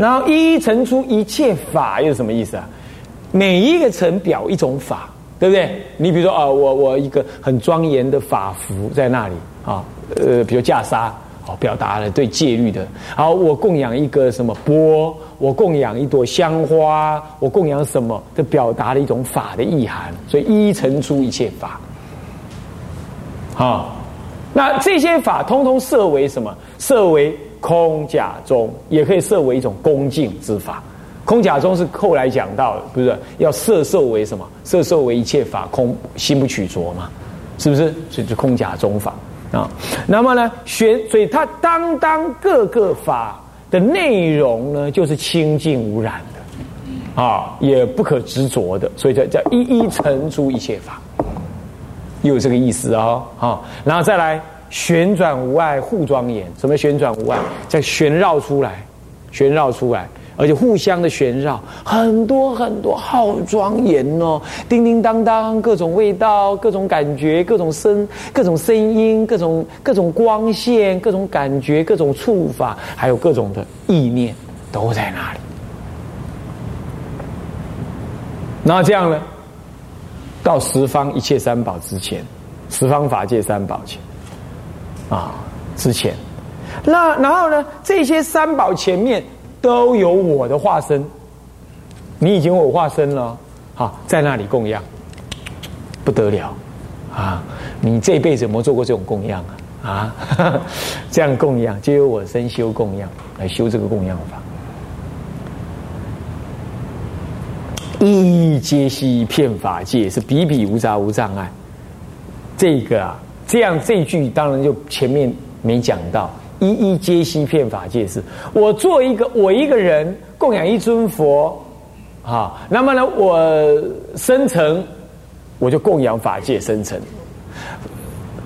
然后一一陈出一切法又是什么意思啊？每一个层表一种法，对不对？你比如说啊，我我一个很庄严的法符在那里啊，呃，比如袈裟，哦，表达了对戒律的。好，我供养一个什么钵，我供养一朵香花，我供养什么，就表达了一种法的意涵。所以一一陈出一切法，好，那这些法通通设为什么？设为空假中，也可以设为一种恭敬之法。空假中是后来讲到的，不是要色受为什么？色受为一切法空，心不取着嘛，是不是？所以就空假中法啊。那么呢，学所以它当当各个法的内容呢，就是清净无染的啊，也不可执着的，所以叫叫一一成出一切法，有这个意思哦。啊，然后再来旋转无碍护庄严，什么旋转无碍？再旋绕出来，旋绕出来。而且互相的旋绕，很多很多，好庄严哦！叮叮当当，各种味道，各种感觉，各种声，各种声音，各种各种光线，各种感觉，各种触法，还有各种的意念，都在那里。那这样呢？到十方一切三宝之前，十方法界三宝前，啊，之前，那然后呢？这些三宝前面。都有我的化身，你已经有化身了，好，在那里供养，不得了啊！你这辈子有没有做过这种供养啊？啊，这样供养，就由我身修供养来修这个供养法，一一皆悉遍法界，是比比无杂无障碍。这个啊，这样这句当然就前面没讲到。一一皆悉遍法界是，我做一个我一个人供养一尊佛，啊，那么呢，我生成我就供养法界生成，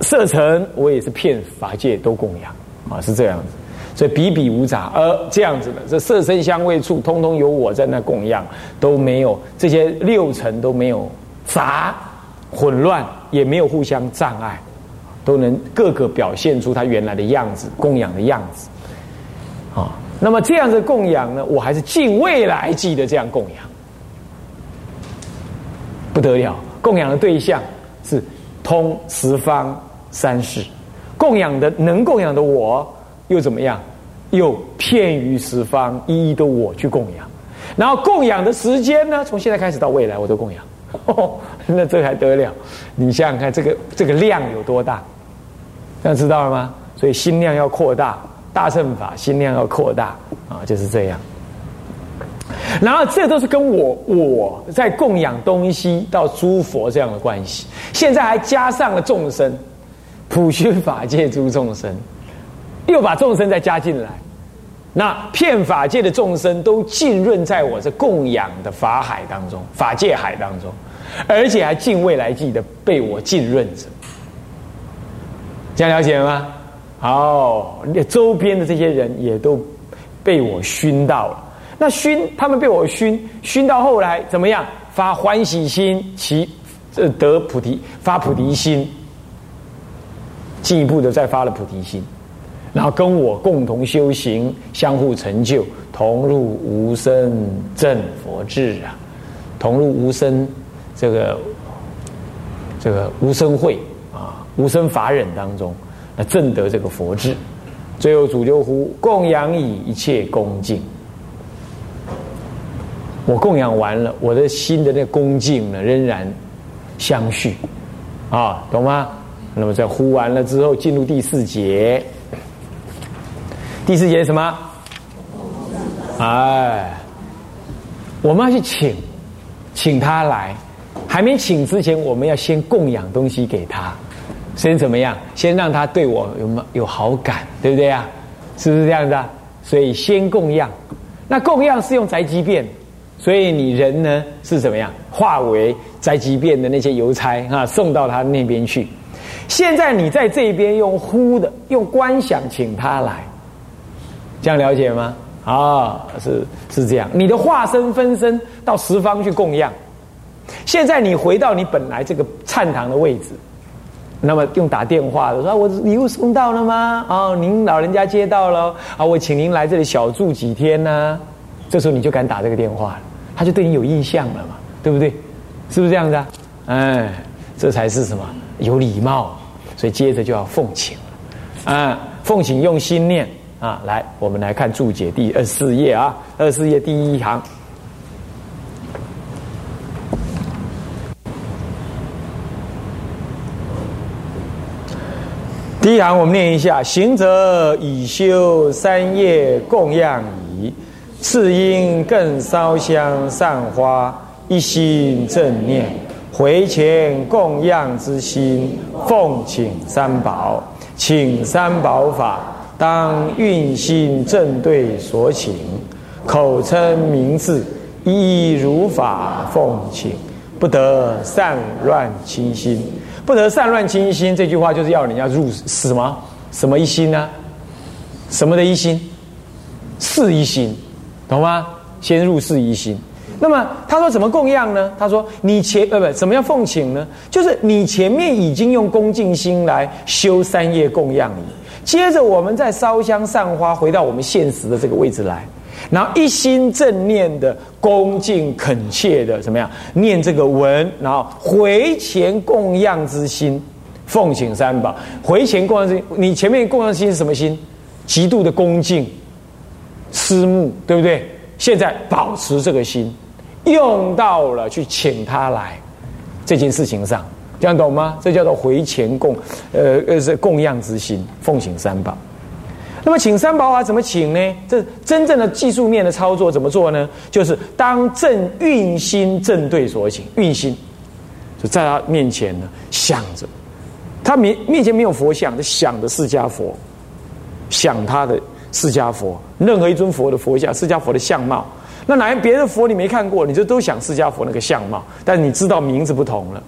色成我也是骗法界都供养，啊，是这样子，所以比比无杂，而这样子的，这色身香味触，通通有我在那供养，都没有这些六层都没有杂混乱，也没有互相障碍。都能各个表现出他原来的样子，供养的样子，啊，那么这样的供养呢，我还是尽未来际的这样供养，不得了，供养的对象是通十方三世，供养的能供养的我又怎么样？又遍于十方，一一的我去供养，然后供养的时间呢，从现在开始到未来我都供养，那这还得了？你想想看，这个这个量有多大？这样知道了吗？所以心量要扩大，大乘法心量要扩大啊，就是这样。然后这都是跟我我在供养东西到诸佛这样的关系。现在还加上了众生，普熏法界诸众生，又把众生再加进来。那骗法界的众生都浸润在我这供养的法海当中，法界海当中，而且还尽未来际的被我浸润着。这样了解了吗？好，周边的这些人也都被我熏到了。那熏他们被我熏，熏到后来怎么样？发欢喜心，其呃得菩提，发菩提心，进一步的再发了菩提心，然后跟我共同修行，相互成就，同入无生正佛智啊，同入无生这个这个无生会。无生法忍当中，那正得这个佛智，最后主就呼供养以一切恭敬。我供养完了，我的心的那恭敬呢，仍然相续，啊，懂吗？那么在呼完了之后，进入第四节。第四节什么？哎，我们要去请，请他来。还没请之前，我们要先供养东西给他。先怎么样？先让他对我有有好感，对不对啊？是不是这样子啊？所以先供养，那供养是用宅急便，所以你人呢是怎么样？化为宅急便的那些邮差啊，送到他那边去。现在你在这边用呼的，用观想请他来，这样了解吗？啊，是是这样。你的化身分身到十方去供养，现在你回到你本来这个禅堂的位置。那么用打电话的说，我礼物送到了吗？哦，您老人家接到了啊，我请您来这里小住几天呢？这时候你就敢打这个电话了，他就对你有印象了嘛，对不对？是不是这样子啊？哎，这才是什么有礼貌，所以接着就要奉请了啊！奉请用心念啊！来，我们来看注解第二十四页啊，二十四页第一行。第一行我们念一下：行者已修三业供养矣，次因更烧香上花，一心正念，回前供养之心，奉请三宝，请三宝法，当运心正对所请，口称名字，一如法奉请，不得散乱清心。不得散乱清心，这句话就是要人家入什么什么一心呢？什么的一心？是一心，懂吗？先入四一心。那么他说怎么供养呢？他说你前呃不怎么样奉请呢？就是你前面已经用恭敬心来修三业供养你，接着我们再烧香散花，回到我们现实的这个位置来。然后一心正念的恭敬恳切的怎么样念这个文，然后回前供养之心，奉请三宝。回前供养之心，你前面供养心是什么心？极度的恭敬、思慕，对不对？现在保持这个心，用到了去请他来这件事情上，这样懂吗？这叫做回前供，呃呃是供养之心，奉请三宝。那么请三宝法怎么请呢？这真正的技术面的操作怎么做呢？就是当正运心正对所请，运心就在他面前呢想着，他面面前没有佛像，他想着释迦佛，想他的释迦佛，任何一尊佛的佛像，释迦佛的相貌。那哪别的佛你没看过，你就都想释迦佛那个相貌，但你知道名字不同了。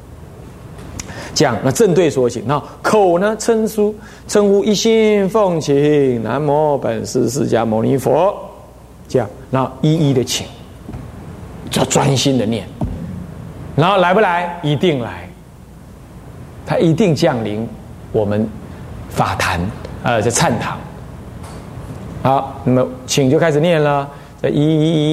讲那正对所请，那口呢称书称呼一心奉请南无本师释迦牟尼佛，这样然后一一的请，要专心的念，然后来不来？一定来，他一定降临我们法坛呃在忏堂。好，那么请就开始念了，一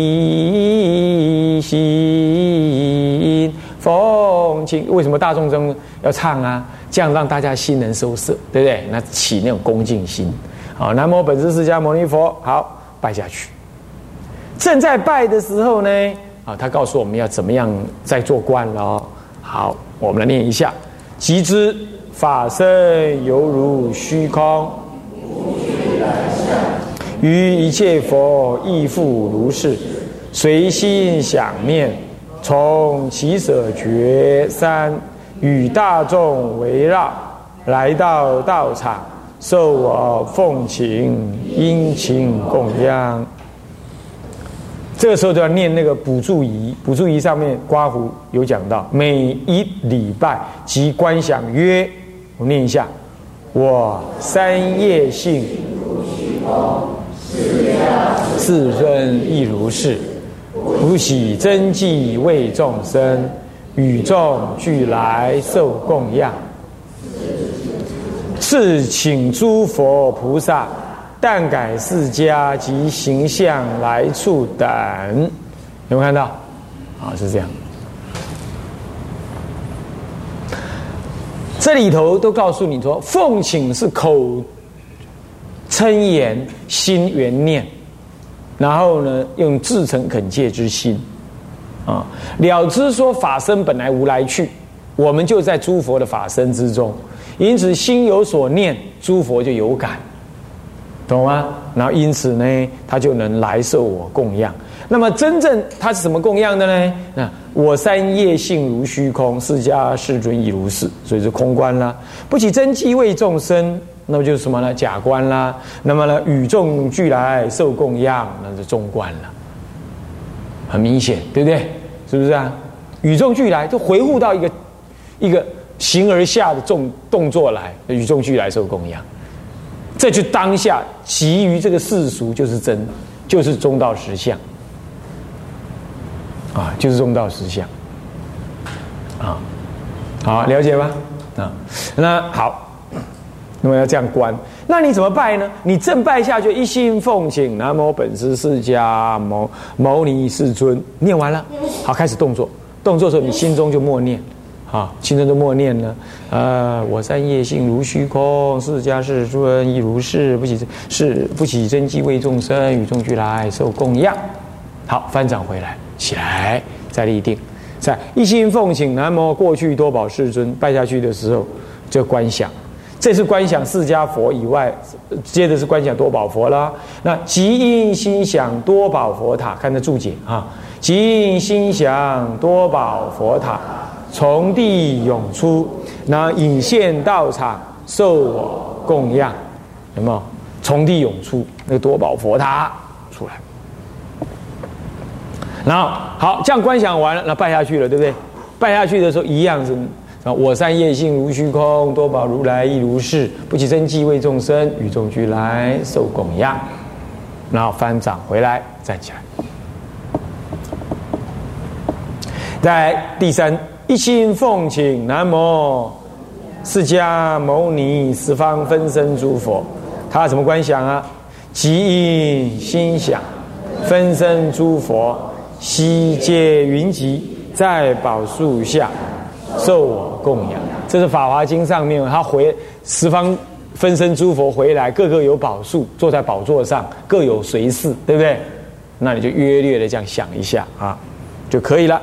心。奉请，为什么大众中要唱啊？这样让大家心能收摄，对不对？那起那种恭敬心。好，南无本师释迦牟尼佛。好，拜下去。正在拜的时候呢，啊，他告诉我们要怎么样在做观了。好，我们来念一下：即知法身犹如虚空，于一切佛亦复如是，随心想念。从起舍觉山与大众围绕，来到道场，受我奉请，殷勤供养。这个时候就要念那个补助仪，补助仪上面刮胡有讲到，每一礼拜即观想曰，我念一下，我三业性，世尊亦如是。福喜真迹为众生，与众俱来受供养。是请诸佛菩萨，但改世家及形象来处等，有没有看到？啊，是这样。这里头都告诉你说，奉请是口称言，心缘念。然后呢，用至诚恳切之心，啊，了知说法身本来无来去，我们就在诸佛的法身之中，因此心有所念，诸佛就有感，懂吗？然后因此呢，他就能来受我供养。那么真正他是什么供养的呢？那我三业性如虚空，释迦世尊亦如是，所以是空观啦，不起真迹为众生。那么就是什么呢？假观啦。那么呢，与众俱来受供养，那是中观了。很明显，对不对？是不是啊？与众俱来，就回复到一个一个形而下的动动作来，与众俱来受供养。这就当下基于这个世俗，就是真，就是中道实相。啊，就是中道实相。啊，好，了解吧？啊，那好。那么要这样观，那你怎么拜呢？你正拜下去，一心奉请南无本师释迦牟牟尼世尊，念完了，好，开始动作。动作的时候，你心中就默念，啊，心中就默念呢。呃，我三业性如虚空，释迦世尊亦如是，不起是不起真迹为众生，与众俱来受供养。好，翻掌回来，起来，再立定，在一心奉请南无过去多宝世尊，拜下去的时候就观想。这是观想释迦佛以外，接着是观想多宝佛啦。那即因心想多宝佛塔，看这注解啊。即因心想多宝佛塔从地涌出，那引现道场受我供养，有没有？从地涌出那个多宝佛塔出来。然后好，这样观想完了，那拜下去了，对不对？拜下去的时候一样是。啊！我善业性如虚空，多宝如来亦如是，不起真迹为众生，与众俱来受供养。然后翻掌回来，站起来。在第三，一心奉请南无释迦牟尼十方分身诸佛。他什么观想啊？即因心想，分身诸佛悉皆云集在宝树下。受我供养，这是《法华经》上面，他回十方分身诸佛回来，个个有宝树，坐在宝座上，各有随侍，对不对？那你就约略的这样想一下啊，就可以了。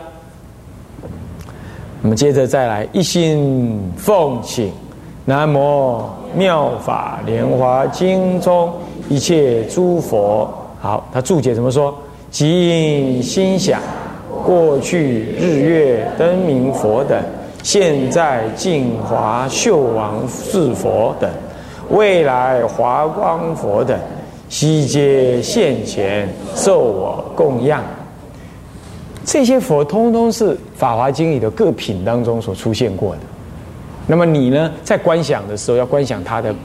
我们接着再来，一心奉请南无妙法莲华经中一切诸佛。好，他注解怎么说？即因心想过去日月灯明佛等。现在净华秀王是佛等，未来华光佛等，悉皆现前受我供养。这些佛通通是《法华经》里的各品当中所出现过的。那么你呢，在观想的时候，要观想他的《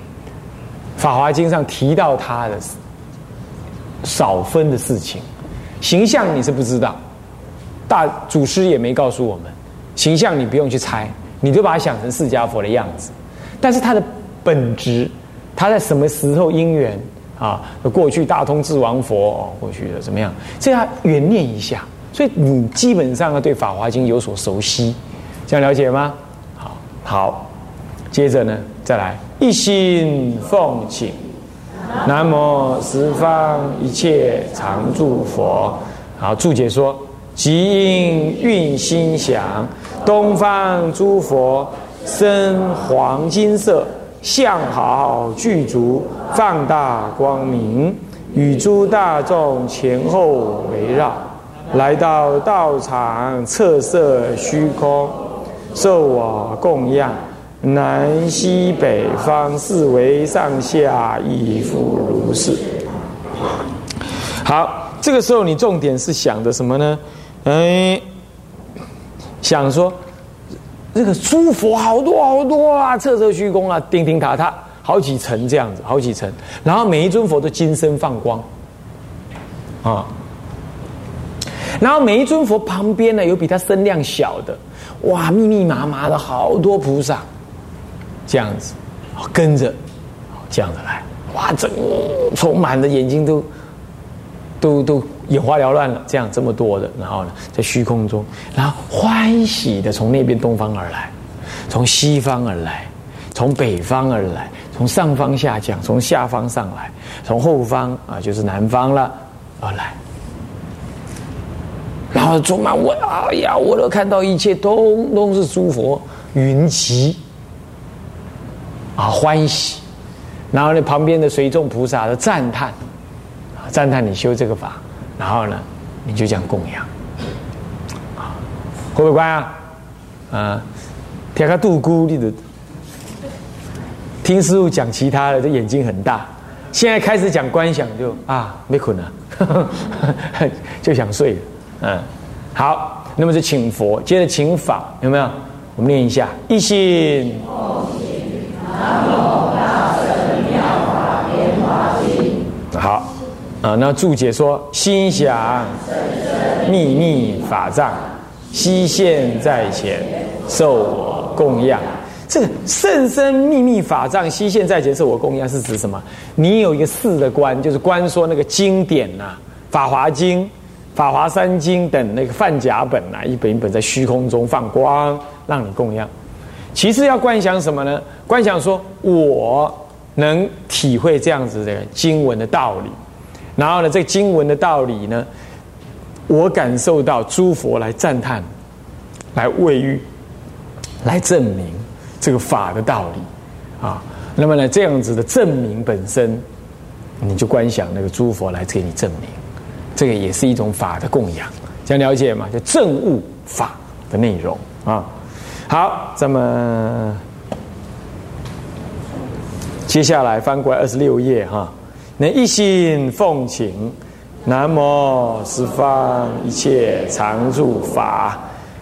法华经》上提到他的少分的事情，形象你是不知道，大祖师也没告诉我们。形象你不用去猜，你就把它想成释迦佛的样子。但是它的本质，它在什么时候因缘啊？过去大通智王佛，过去的怎么样？这样圆念一下。所以你基本上要对《法华经》有所熟悉，这样了解吗？好，好，接着呢，再来一心奉请南无十方一切常住佛。好，注解说。即因运心想，东方诸佛身黄金色，相好具足，放大光明，与诸大众前后围绕，来到道场，侧色虚空，受我供养，南西北方四围上下亦复如是。好，这个时候你重点是想的什么呢？哎，想说这个诸佛好多好多啊，侧侧虚空啊，钉钉塔塔，好几层这样子，好几层。然后每一尊佛都金身放光啊，然后每一尊佛旁边呢有比他身量小的，哇，密密麻麻的好多菩萨，这样子跟着这样子来，哇，整充满的眼睛都都都。眼花缭乱了，这样这么多的，然后呢，在虚空中，然后欢喜的从那边东方而来，从西方而来，从北方而来，从上方下降，从下方上来，从后方啊，就是南方了而来，然后充满我，哎呀，我都看到一切通通是诸佛云集啊，欢喜，然后呢，旁边的随众菩萨的赞叹，赞叹你修这个法。然后呢，你就讲供养，啊，会不会乖啊？啊，听个杜姑，你的听师傅讲其他的，这眼睛很大。现在开始讲观想，就啊，没困了，就想睡了。嗯，好，那么就请佛，接着请法，有没有？我们念一下：一心。好。啊，那注解说：心想秘密法藏，悉现在前，受我供养，这个甚深秘密法藏悉现在前是我供养，是指什么？你有一个四的观，就是观说那个经典呐，《法华经》、《法华三经》等那个范甲本呐，一本一本在虚空中放光，让你供养。其次要观想什么呢？观想说我能体会这样子的经文的道理，然后呢，这经文的道理呢，我感受到诸佛来赞叹。来位于，来证明这个法的道理啊。那么呢，这样子的证明本身，你就观想那个诸佛来给你证明，这个也是一种法的供养，这样了解吗？就证悟法的内容啊。好，咱们接下来翻过来二十六页哈。那一心奉请南无十方一切常住法。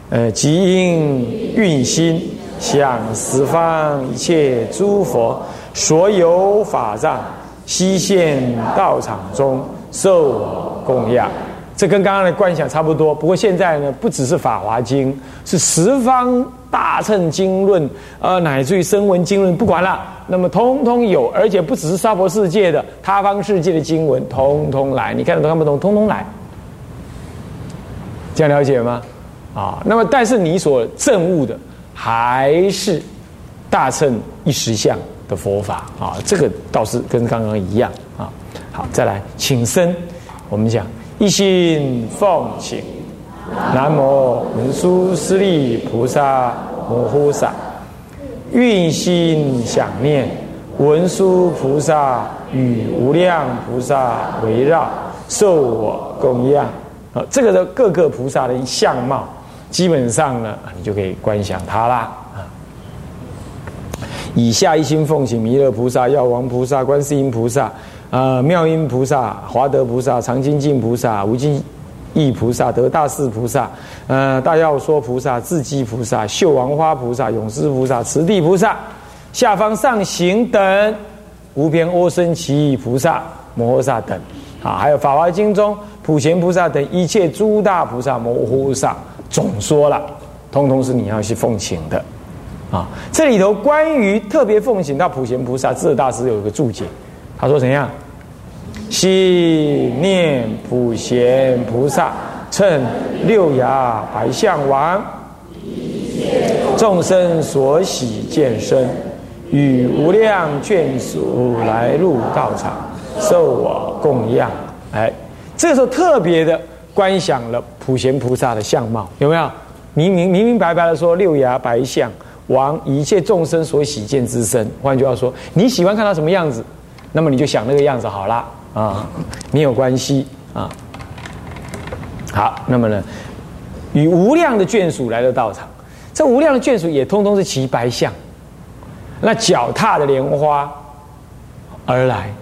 呃，即应运心向十方一切诸佛所有法藏悉现道场中受我供养，这跟刚刚的观想差不多。不过现在呢，不只是《法华经》，是十方大乘经论，呃，乃至于声闻经论，不管了，那么通通有，而且不只是娑婆世界的，他方世界的经文，通通来。你看得懂看不懂？通通来，这样了解吗？啊，那么但是你所证悟的还是大乘一实相的佛法啊，这个倒是跟刚刚一样啊。好，再来请僧，我们讲一心奉请南无文殊师利菩萨摩诃萨，运心想念文殊菩萨与无量菩萨围绕，受我供养啊，这个的各个菩萨的相貌。基本上呢，你就可以观想它啦啊。以下一心奉请弥勒菩萨、药王菩萨、观世音菩萨、啊妙音菩萨、华德菩萨、常精进菩萨、无尽意菩萨、得大士菩萨、呃大药说菩萨、智积菩萨、秀王花菩萨、永世菩萨、慈地菩萨、下方上行等无边阿僧祇菩萨、摩诃萨等啊，还有法华经中普贤菩萨等一切诸大菩萨、摩诃萨。总说了，通通是你要去奉请的，啊，这里头关于特别奉请到普贤菩萨，智大师有一个注解，他说怎样？心念普贤菩萨，乘六牙白象王，众生所喜见身，与无量眷属来入道场，受我供养。哎，这个时候特别的。观想了普贤菩萨的相貌，有没有？明明明明白白的说六牙白象王一切众生所喜见之身。换句话说，你喜欢看他什么样子，那么你就想那个样子好了啊，没有关系啊。好，那么呢，与无量的眷属来到道场，这无量的眷属也通通是骑白象，那脚踏的莲花而来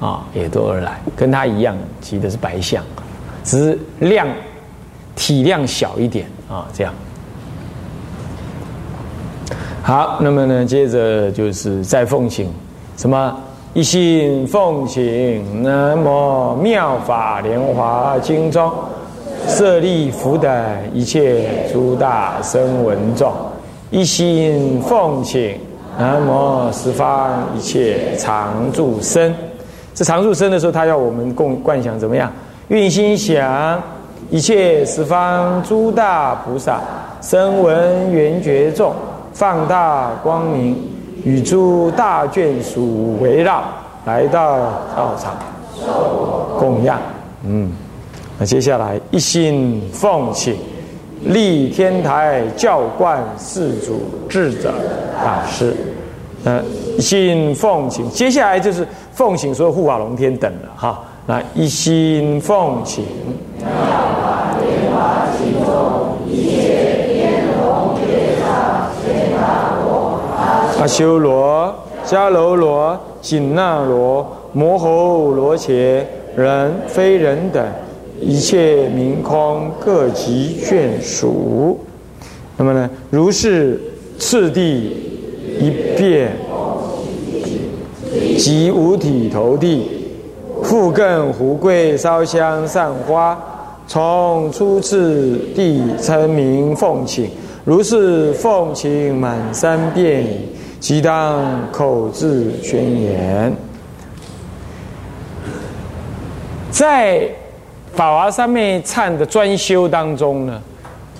啊，也都而来，跟他一样骑的是白象。只是量体量小一点啊，这样。好，那么呢，接着就是再奉请什么一心奉请南无妙法莲华经中舍利弗等一切诸大声闻众，一心奉请南无十方一切常住身。这常住身的时候，他要我们共观想怎么样？运心想一切十方诸大菩萨声闻缘觉众放大光明与诸大眷属围绕来到道场供养。嗯，那接下来一心奉请立天台教观世祖智者大师。嗯，一心奉请，接下来就是奉请所有护法龙天等了哈。那一心奉请，阿修罗、迦楼罗、紧那罗、摩诃罗伽、人非人等一切明空各级眷属。那么呢，如是次第一遍，即五体投地。复更胡桂烧香散花，从初次地称名奉请如是奉请满三遍，即当口字宣言。在法华三昧忏的专修当中呢，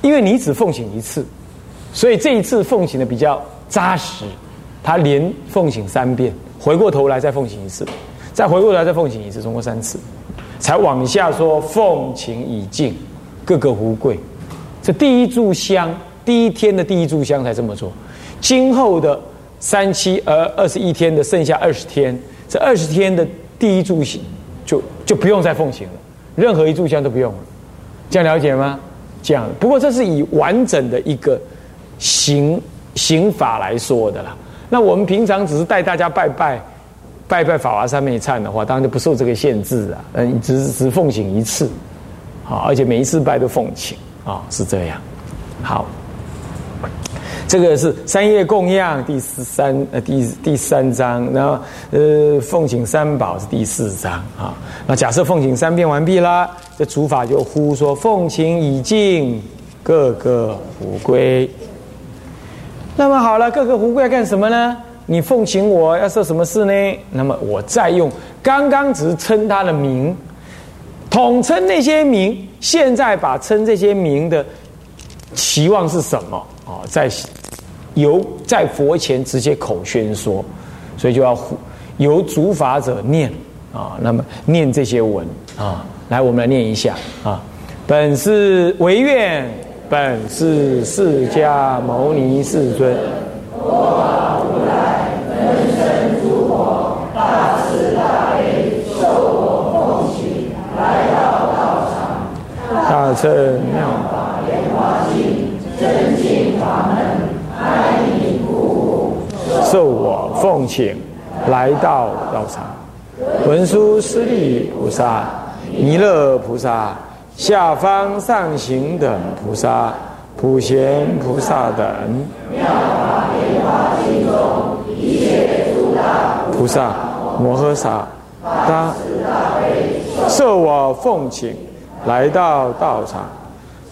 因为你只奉请一次，所以这一次奉请的比较扎实。他连奉请三遍，回过头来再奉请一次，再回过头来再奉请一次，总共三次，才往下说奉请已尽，各个无贵。这第一炷香，第一天的第一炷香才这么做。今后的三七呃二十一天的剩下二十天，这二十天的第一炷香就就不用再奉行了，任何一炷香都不用了。这样了解吗？这样。不过这是以完整的一个行行法来说的啦。那我们平常只是带大家拜拜，拜拜法华三昧忏的话，当然就不受这个限制啊。嗯，只只奉请一次，好，而且每一次拜都奉请啊，是这样。好，这个是三业供养第十三呃第第三章，然后呃奉请三宝是第四章啊。那假设奉请三遍完毕啦，这主法就呼说奉请已尽，各个福归。那么好了，各个胡归要干什么呢？你奉请我要做什么事呢？那么我再用刚刚只是称他的名，统称那些名，现在把称这些名的期望是什么？啊，在由在佛前直接口宣说，所以就要由主法者念啊，那么念这些文啊，来我们来念一下啊，本是唯愿。本是释迦牟尼世尊，佛法如来分身诸佛，大慈大悲，受我奉请，来到道场，大乘妙法莲花经，真经受我奉请，来到道场，文殊师利菩萨，弥勒菩萨。下方上行等菩萨、普贤菩萨等，菩萨摩诃萨，他受我奉请来到道场，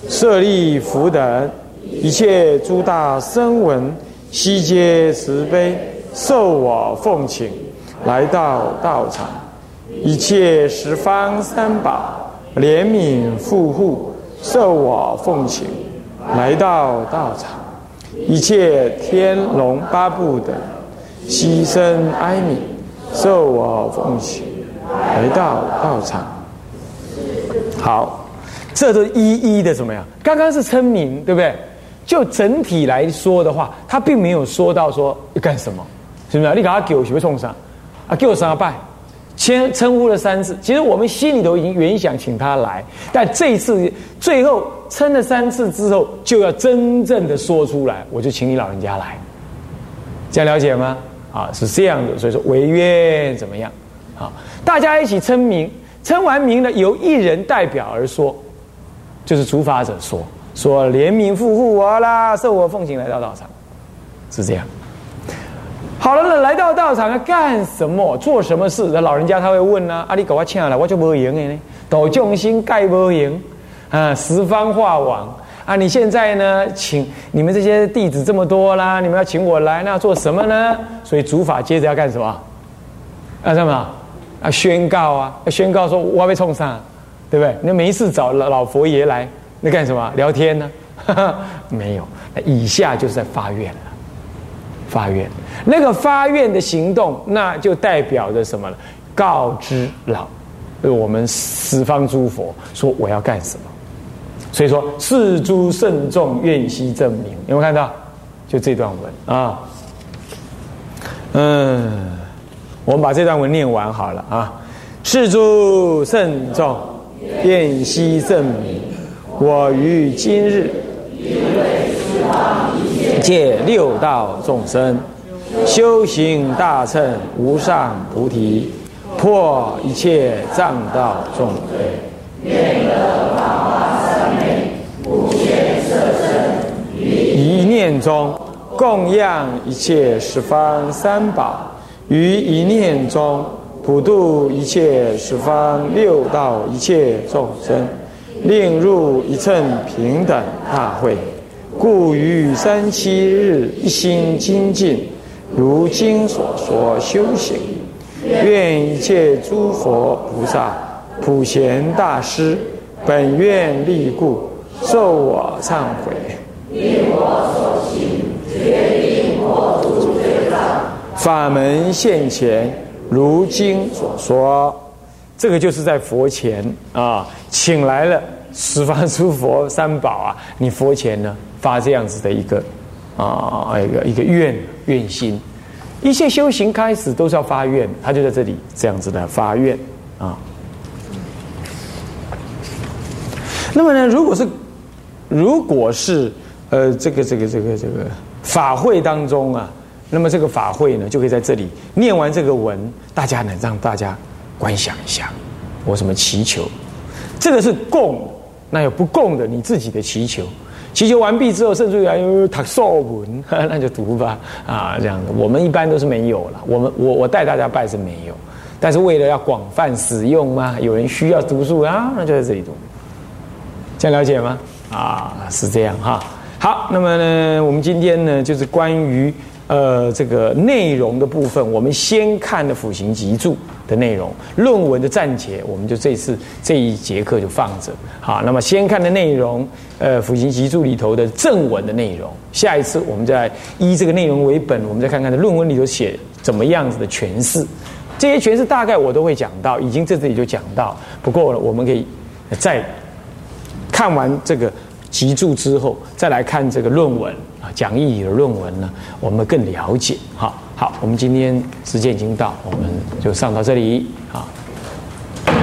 舍利弗等一切诸大声闻悉皆慈悲，受我奉请来到道场，一切十方三宝。怜悯富护，受我奉请，来到道场，一切天龙八部的牺牲哀悯，受我奉请，来到道场。好，这都一一的怎么样？刚刚是称名，对不对？就整体来说的话，他并没有说到说要干什么，是不是？你给他给我，许会冲上啊？给我三拜。先称呼了三次，其实我们心里头已经原想请他来，但这一次最后称了三次之后，就要真正的说出来，我就请你老人家来，这样了解吗？啊，是这样的，所以说违约怎么样？啊，大家一起称名，称完名了，由一人代表而说，就是主法者说，说怜悯护护我啦，受我奉行来到道场，是这样。好了，那来到道场要干什么？做什么事？那老人家他会问呢？啊，你给我请来，我就无赢的呢。斗众心盖无赢啊，十方化王啊！你现在呢，请你们这些弟子这么多啦，你们要请我来，那做什么呢？所以主法接着要干什么？啊，什么？啊，宣告啊，宣告说我要被冲上，对不对？你没事找老老佛爷来，那干什么？聊天呢？没有，那以下就是在发愿了。发愿，那个发愿的行动，那就代表着什么了？告知老，我们十方诸佛说我要干什么。所以说，世诸圣众愿悉证明，有没有看到？就这段文啊。嗯，我们把这段文念完好了啊。世诸圣众愿悉证明，我于今日。借六道众生修行大乘无上菩提，破一切障道众罪，一念中供养一切十方三宝，于一念中普度一切十方六道一切众生，令入一乘平等大会。故于三七日一心精进，如经所说修行。愿一切诸佛菩萨、普贤大师，本愿力故，受我忏悔。令我所行，决定破除罪障。法门现前，如经所说。这个就是在佛前啊，请来了十方诸佛三宝啊，你佛前呢发这样子的一个啊一个一个愿愿心，一切修行开始都是要发愿，他就在这里这样子的发愿啊。那么呢，如果是如果是呃这个这个这个这个法会当中啊，那么这个法会呢就可以在这里念完这个文，大家呢让大家。观想一下，我什么祈求？这个是供，那有不供的，你自己的祈求。祈求完毕之后，甚至于读受文，那就读吧啊，这样的。我们一般都是没有了。我们我我带大家拜是没有，但是为了要广泛使用嘛，有人需要读书啊，那就在这里读。这样了解吗？啊，是这样哈。好，那么呢，我们今天呢，就是关于。呃，这个内容的部分，我们先看的辅行集注的内容，论文的暂且，我们就这次这一节课就放着。好，那么先看的内容，呃，辅行集注里头的正文的内容，下一次我们再依这个内容为本，我们再看看论文里头写怎么样子的诠释。这些诠释大概我都会讲到，已经在这里就讲到。不过我们可以再看完这个集注之后，再来看这个论文。啊，讲义的论文呢，我们更了解。好，好，我们今天时间已经到，我们就上到这里。啊，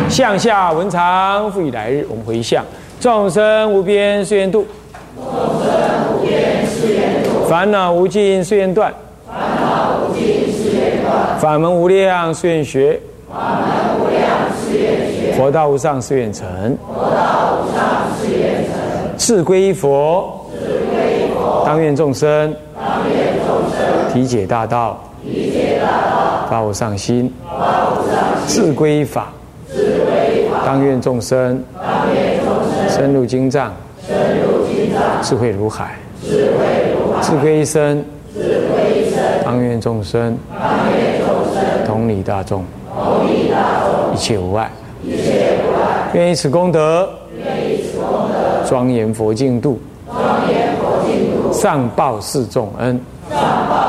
向下文长，复以来日，我们回向。众生无边誓愿度，众生无边誓愿度，烦恼无尽誓愿断，烦恼无尽誓愿断，法门无量誓愿学，法门无量誓愿学，佛道无上誓愿成，佛道无上誓愿成，志归佛。当愿众生，当愿众生。体解大道，体解大道，发无上心，发无上心，自归法，自归法。当愿众生，当愿众生深入经藏，智慧如海，智慧如海。自归身，自归身。当愿众生，当愿众生同理大众，同理大众，一切无碍，一切无碍。愿以此功德，愿以此功德，庄严佛净土。上报四重恩，上报；